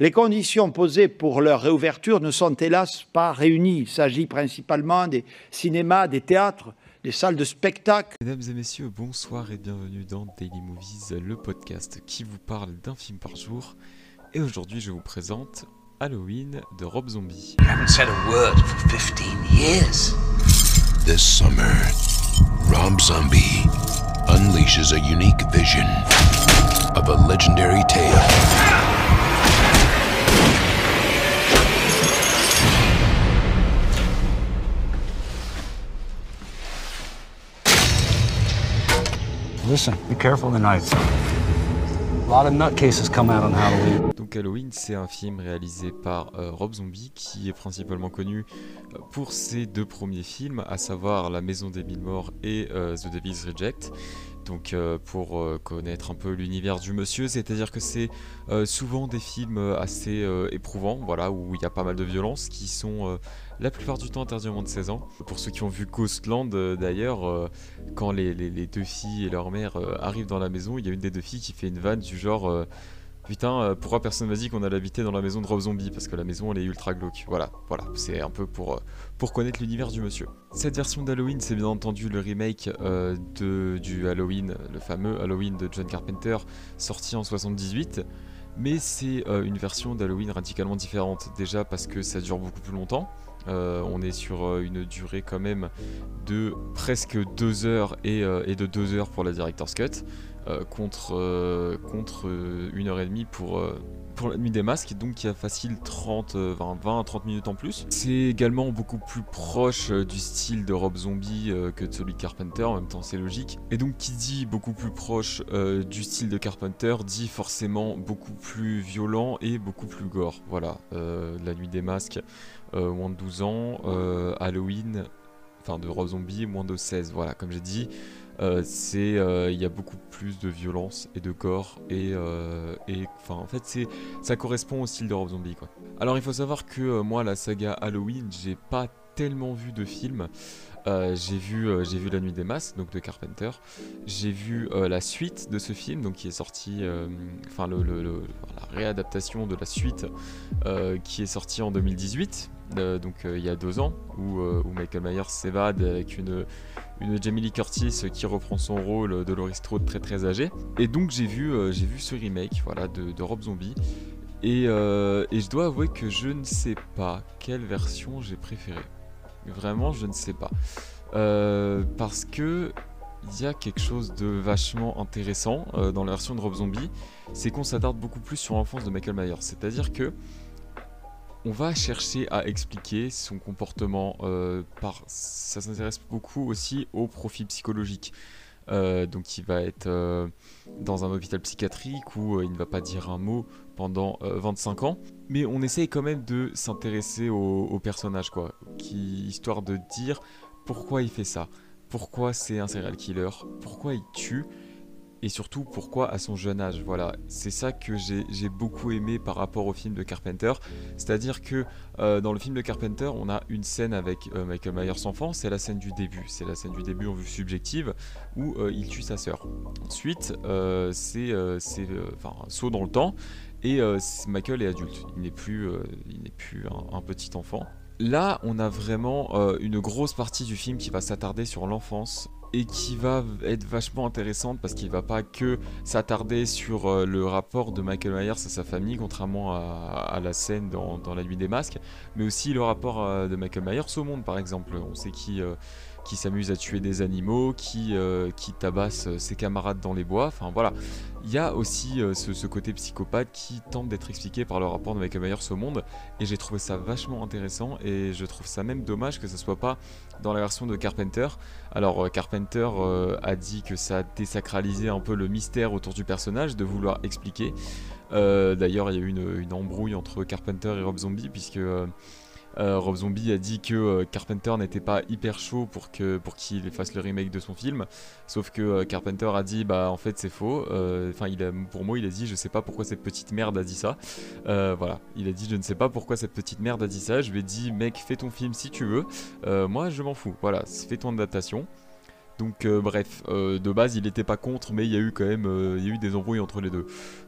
Les conditions posées pour leur réouverture ne sont hélas pas réunies. Il s'agit principalement des cinémas, des théâtres, des salles de spectacle. Mesdames et messieurs, bonsoir et bienvenue dans Daily Movies, le podcast qui vous parle d'un film par jour. Et aujourd'hui, je vous présente Halloween de Rob Zombie. I haven't said a word for 15 years. This summer, Rob Zombie unleashes a unique vision of a legendary tale. Listen. Donc Halloween, c'est un film réalisé par euh, Rob Zombie qui est principalement connu euh, pour ses deux premiers films, à savoir La Maison des Mille Morts et euh, The Devil's Reject. Donc pour connaître un peu l'univers du monsieur, c'est-à-dire que c'est souvent des films assez éprouvants, voilà, où il y a pas mal de violence, qui sont la plupart du temps interdits aux moins de 16 ans. Pour ceux qui ont vu Ghostland d'ailleurs, quand les, deux filles et leur mère arrivent dans la maison, il y a une des deux filles qui fait une vanne du genre Putain, euh, pourquoi personne m'a dit qu'on allait habiter dans la maison de Rob Zombie Parce que la maison elle est ultra glauque. Voilà, voilà, c'est un peu pour, euh, connaître l'univers du monsieur. Cette version d'Halloween, c'est bien entendu le remake euh, de, du Halloween, le fameux Halloween de John Carpenter, sorti en 78. Mais c'est une version d'Halloween radicalement différente. Déjà parce que ça dure beaucoup plus longtemps. on est sur une durée quand même de presque 2 heures et, et de 2 heures pour la Director's Cut. Euh, contre, euh, contre euh, une heure et demie pour, pour la nuit des masques, donc qui a facile 30, 20, 20 à 30 minutes en plus. C'est également beaucoup plus proche du style de Rob Zombie que de celui de Carpenter, en même temps c'est logique. Et donc qui dit beaucoup plus proche du style de Carpenter, dit forcément beaucoup plus violent et beaucoup plus gore. Voilà, la nuit des masques, moins de 12 ans, Halloween, enfin de Rob Zombie, moins de 16, voilà, comme j'ai dit. Euh, euh, il y a beaucoup plus de violence et de corps et euh, et en fait c'est ça correspond au style Rob Zombie quoi. Alors il faut savoir que moi la saga Halloween j'ai pas tellement vu de films. j'ai vu, j'ai vu La Nuit des Masques, donc de Carpenter. J'ai vu la suite de ce film, donc qui est sorti, enfin la réadaptation de la suite qui est sortie en 2018, donc il y a deux ans, où, où Michael Myers s'évade avec une une Jamie Lee Curtis qui reprend son rôle de Laurie Strode très très âgée. Et donc j'ai vu, euh, j'ai vu ce remake voilà, de, Rob Zombie. Euh, et, je dois avouer que je ne sais pas quelle version j'ai préférée. Vraiment, je ne sais pas. Euh, parce que il y a quelque chose de vachement intéressant dans la version de Rob Zombie, c'est qu'on s'attarde beaucoup plus sur l'enfance de Michael Myers. C'est-à-dire que on va chercher à expliquer son comportement. Euh, par, ça s'intéresse beaucoup aussi au profil psychologique. Euh, donc il va être euh, dans un hôpital psychiatrique où il ne va pas dire un mot pendant 25 ans. Mais on essaye quand même de s'intéresser au, personnage, quoi. Histoire de dire pourquoi il fait ça. Pourquoi c'est un serial killer. Pourquoi il tue et surtout pourquoi à son jeune âge. Voilà, c'est ça que j'ai beaucoup aimé par rapport au film de Carpenter. C'est-à-dire que euh, dans le film de Carpenter, on a une scène avec euh, Michael Myers enfant, c'est la scène du début. C'est la scène du début en vue subjective où euh, il tue sa sœur. Ensuite, c'est un saut dans le temps et Michael est adulte. Il n'est plus, il n'est plus un, petit enfant. Là, on a vraiment une grosse partie du film qui va s'attarder sur l'enfance et qui va être vachement intéressante parce qu'il va pas que s'attarder sur euh, le rapport de Michael Myers à sa famille, contrairement à, la scène dans, La Nuit des Masques, mais aussi le rapport euh, de Michael Myers au monde, par exemple. On sait qui, euh, qui s'amuse à tuer des animaux, qui, qui tabasse ses camarades dans les bois, enfin voilà. Il y a aussi ce, ce, côté psychopathe qui tente d'être expliqué par le rapport de Michael Myers au monde, et j'ai trouvé ça vachement intéressant, et je trouve ça même dommage que ce soit pas dans la version de Carpenter. Alors euh, Carpenter euh, a dit que ça a désacralisé un peu le mystère autour du personnage, de vouloir expliquer. Euh, d'ailleurs, il y a eu une, embrouille entre Carpenter et Rob Zombie, puisque euh, Rob Zombie a dit que euh, Carpenter n'était pas hyper chaud pour que pour qu'il fasse le remake de son film, sauf que euh, Carpenter a dit bah en fait c'est faux. Enfin il a pour moi il a dit je sais pas pourquoi cette petite merde a dit ça. voilà, il a dit je ne sais pas pourquoi cette petite merde a dit ça. Je lui ai dit mec fais ton film si tu veux. moi je m'en fous. Voilà, fais ton adaptation. Donc bref, de base il n'était pas contre, mais il y a eu quand même il y a eu des embrouilles entre les deux.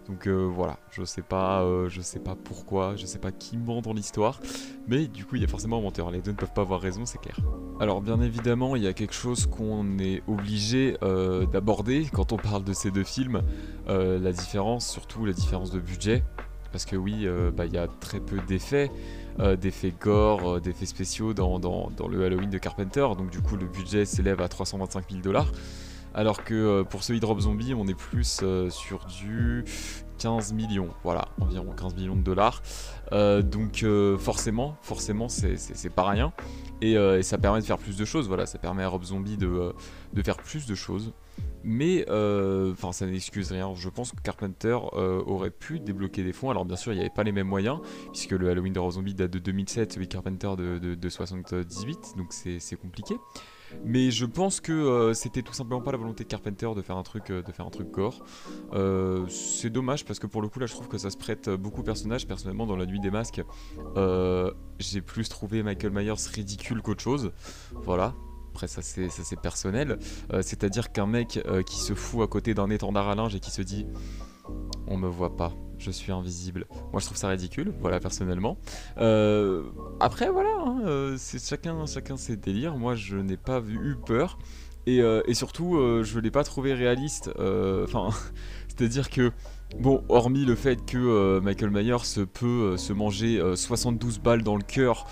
Donc voilà, je sais pas, je sais pas pourquoi, je sais pas qui ment dans l'histoire, mais du coup il y a forcément un menteur. Les deux ne peuvent pas avoir raison, c'est clair. Alors bien évidemment, il y a quelque chose qu'on est obligé d'aborder quand on parle de ces deux films, la différence, surtout la différence de budget. Parce que oui, bah, il y a très peu d'effets, euh, d'effets gore, euh, d'effets spéciaux dans, le Halloween de Carpenter. Donc du coup, le budget s'élève à 325 000 dollars. Alors que euh, pour celui de Rob Zombie, on est plus sur du 15 millions, voilà, environ 15 millions de dollars. donc forcément, forcément, c'est pas rien. Et, ça permet de faire plus de choses, voilà, ça permet à Rob Zombie de faire plus de choses. Mais, euh, enfin, ça n'excuse rien. Je pense que Carpenter euh, aurait pu débloquer des fonds. Alors, bien sûr, il n'y avait pas les mêmes moyens, puisque le Halloween de Zombie date de 2007, celui de Carpenter de, de, 78, donc c'est compliqué. Mais je pense que euh, c'était tout simplement pas la volonté de Carpenter de faire un truc, de faire un truc gore. c'est dommage parce que pour le coup là, je trouve que ça se prête beaucoup aux personnages. Personnellement, dans La Nuit des Masques, j'ai plus trouvé Michael Myers ridicule qu'autre chose. Voilà, après ça c'est personnel, euh, c'est-à-dire qu'un mec euh, qui se fout à côté d'un étendard à linge et qui se dit on me voit pas, je suis invisible. Moi je trouve ça ridicule, voilà personnellement. Euh, après voilà, hein, c'est chacun, chacun ses délires. Moi je n'ai pas eu peur et, et surtout je l'ai pas trouvé réaliste. Enfin, c'est-à-dire que Bon, hormis le fait que euh, Michael Myers peut euh, se manger 72 euh, balles dans le cœur,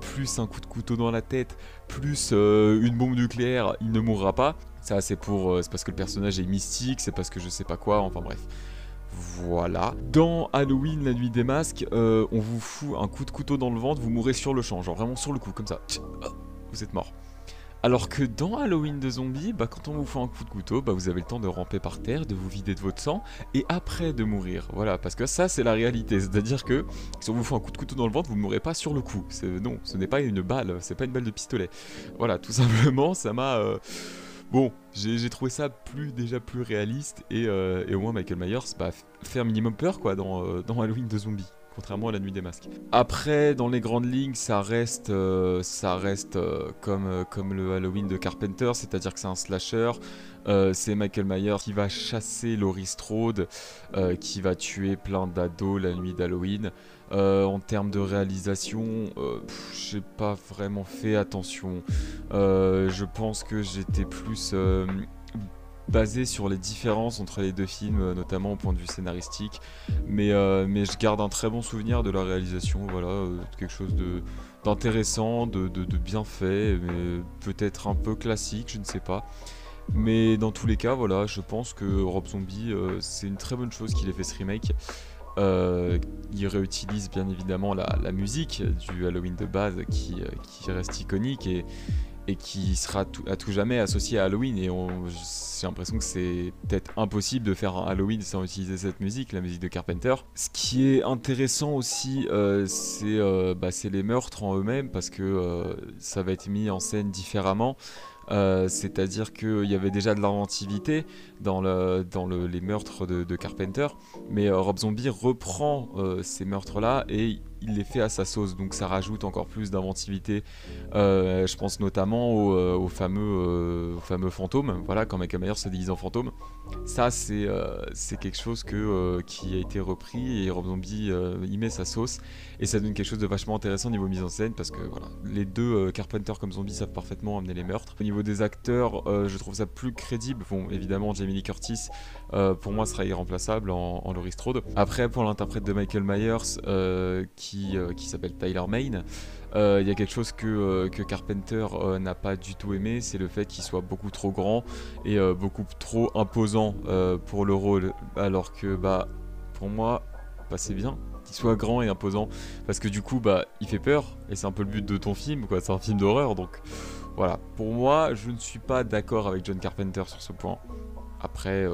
plus un coup de couteau dans la tête, plus une bombe nucléaire, il ne mourra pas. Ça, c'est pour, c'est parce que le personnage est mystique, c'est parce que je sais pas quoi. Enfin bref. Voilà. Dans Halloween, la nuit des masques, on vous fout un coup de couteau dans le ventre, vous mourrez sur le champ, genre vraiment sur le coup, comme ça. Vous êtes mort. Alors que dans Halloween de zombies, bah, quand on vous fait un coup de couteau, bah, vous avez le temps de ramper par terre, de vous vider de votre sang, et après de mourir. Voilà, parce que ça c'est la réalité. C'est-à-dire que si on vous fait un coup de couteau dans le ventre, vous ne mourrez pas sur le coup. Non, ce n'est pas une balle, c'est pas une balle de pistolet. Voilà, tout simplement, ça m'a... Euh, bon, j'ai trouvé ça plus déjà plus réaliste et, euh, au moins Michael Myers bah, fait un minimum peur quoi dans, euh, dans Halloween de zombies contrairement à la nuit des masques. Après, dans les grandes lignes, ça reste, euh, ça reste euh, comme, euh, comme le Halloween de Carpenter, c'est-à-dire que c'est un slasher. c'est Michael Myers qui va chasser Laurie Strode, qui va tuer plein d'ados la nuit d'Halloween. en termes de réalisation, j'ai pas vraiment fait attention. je pense que j'étais plus basé sur les différences entre les deux films, euh, notamment au point de vue scénaristique. Mais, euh, mais je garde un très bon souvenir de la réalisation, voilà, euh, quelque chose d'intéressant, de, de, bien fait, mais peut-être un peu classique, je ne sais pas. Mais dans tous les cas, voilà, je pense que Rob Zombie, c'est une très bonne chose qu'il ait fait ce remake. il réutilise bien évidemment la, la, musique du Halloween de base qui, qui reste iconique et, et qui sera à tout jamais associé à Halloween. Et j'ai l'impression que c'est peut-être impossible de faire un Halloween sans utiliser cette musique, la musique de Carpenter. Ce qui est intéressant aussi, euh, euh, bah, c'est les meurtres en eux-mêmes, parce que euh, ça va être mis en scène différemment. c'est-à-dire qu'il y avait déjà de l'inventivité dans, le, dans le, les meurtres de, de Carpenter, mais Rob Zombie reprend ces meurtres-là et il les fait à sa sauce, donc ça rajoute encore plus d'inventivité. Euh, je pense notamment au, euh, fameux, euh, fameux fantôme, voilà, quand Myers se déguise en fantôme. Ça, c'est quelque chose qui a été repris et Rob Zombie y met sa sauce, et ça donne quelque chose de vachement intéressant au niveau mise en scène, parce que voilà, les deux Carpenter comme Zombie savent parfaitement amener les meurtres. Au niveau des acteurs, je trouve ça plus crédible. Bon, évidemment, Jamie Lee Curtis, pour moi, sera irremplaçable en, en Laurie Strode. Après, pour l'interprète de Michael Myers, qui euh, qui, s'appelle Tyler Main. Euh, il y a quelque chose que, euh, que Carpenter n'a pas du tout aimé, c'est le fait qu'il soit beaucoup trop grand et beaucoup trop imposant pour le rôle. Alors que bah pour moi, bah, c'est bien qu'il soit grand et imposant parce que du coup bah il fait peur et c'est un peu le but de ton film quoi, c'est un film d'horreur donc voilà. Pour moi, je ne suis pas d'accord avec John Carpenter sur ce point. Après,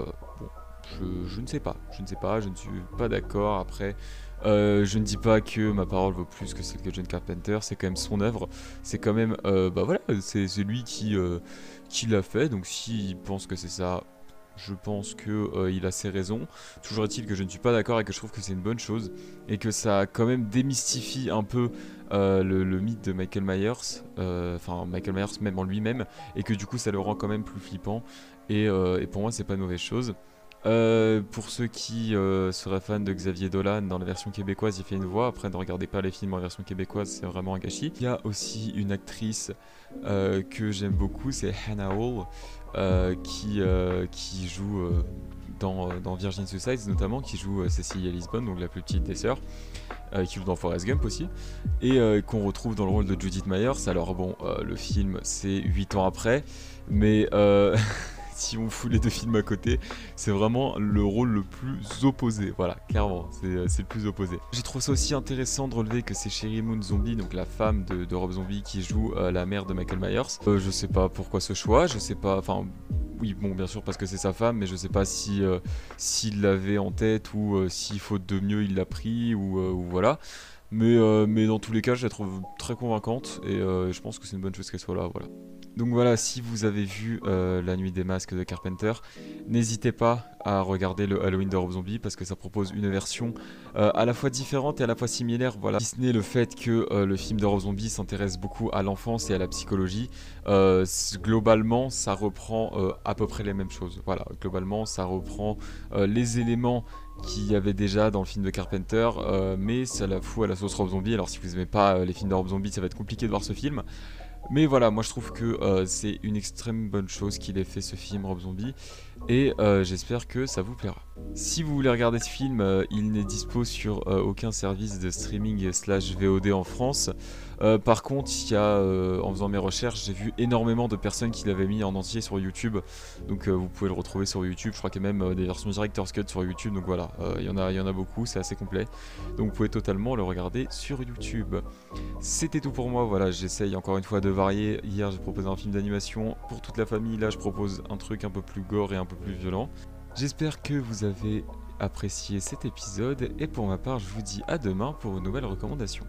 je, ne sais pas, je ne sais pas, je ne suis pas d'accord. Après, euh, je ne dis pas que ma parole vaut plus que celle de John Carpenter, c'est quand même son œuvre, c'est quand même, euh, bah voilà, c'est lui qui, euh, qui l'a fait, donc s'il pense que c'est ça, je pense qu'il il a ses raisons. Toujours est-il que je ne suis pas d'accord et que je trouve que c'est une bonne chose et que ça quand même démystifie un peu le, mythe de Michael Myers, enfin Michael Myers même en lui-même, et que du coup ça le rend quand même plus flippant. Et, et pour moi, c'est pas une mauvaise chose. Euh, pour ceux qui euh, seraient fans de Xavier Dolan dans la version québécoise, il fait une voix. Après, ne regardez pas les films en version québécoise, c'est vraiment un gâchis. Il y a aussi une actrice euh, que j'aime beaucoup, c'est Hannah Hall, qui, joue dans, Virgin Suicides notamment, qui joue Cecilia Lisbonne, donc la plus petite des sœurs. qui joue dans Forrest Gump aussi, et qu'on retrouve dans le rôle de Judith Myers. Alors bon, le film c'est 8 ans après, mais si on fout les deux films à côté, c'est vraiment le rôle le plus opposé. Voilà, clairement, c'est euh, le plus opposé. J'ai trouvé ça aussi intéressant de relever que c'est Sherry Moon Zombie, donc la femme de, Rob Zombie, qui joue euh, la mère de Michael Myers. Euh, je sais pas pourquoi ce choix, je sais pas. Enfin, oui, bon, bien sûr, parce que c'est sa femme, mais je sais pas si s'il l'avait en tête ou si faute de mieux il l'a pris ou, ou voilà. Mais, mais dans tous les cas, je la trouve très convaincante et je pense que c'est une bonne chose qu'elle soit là. Voilà. Donc voilà, si vous avez vu euh, La Nuit des Masques de Carpenter, n'hésitez pas à regarder le Halloween de Rob Zombie parce que ça propose une version euh, à la fois différente et à la fois similaire. Voilà, si ce n'est le fait que euh, le film de Rob Zombie s'intéresse beaucoup à l'enfance et à la psychologie, globalement ça reprend à peu près les mêmes choses. Voilà, globalement ça reprend les éléments qu'il y avait déjà dans le film de Carpenter, mais ça la fout à la sauce Rob Zombie. Alors si vous n'aimez pas les films de Rob Zombie, ça va être compliqué de voir ce film. Mais voilà, moi je trouve que euh, c'est une extrême bonne chose qu'il ait fait ce film Rob Zombie et euh, j'espère que ça vous plaira. Si vous voulez regarder ce film, euh, il n'est dispo sur aucun service de streaming slash VOD en France. Par contre, a, en faisant mes recherches, j'ai vu énormément de personnes qui l'avaient mis en entier sur YouTube. Donc vous pouvez le retrouver sur YouTube. Je crois qu'il y a même des versions Director's Cut sur YouTube. Donc voilà, il y, y en a beaucoup, c'est assez complet. Donc vous pouvez totalement le regarder sur YouTube. C'était tout pour moi. Voilà, j'essaye encore une fois de varier. Hier, j'ai proposé un film d'animation pour toute la famille. Là, je propose un truc un peu plus gore et un peu plus violent. J'espère que vous avez apprécié cet épisode et pour ma part, je vous dis à demain pour une nouvelle recommandation.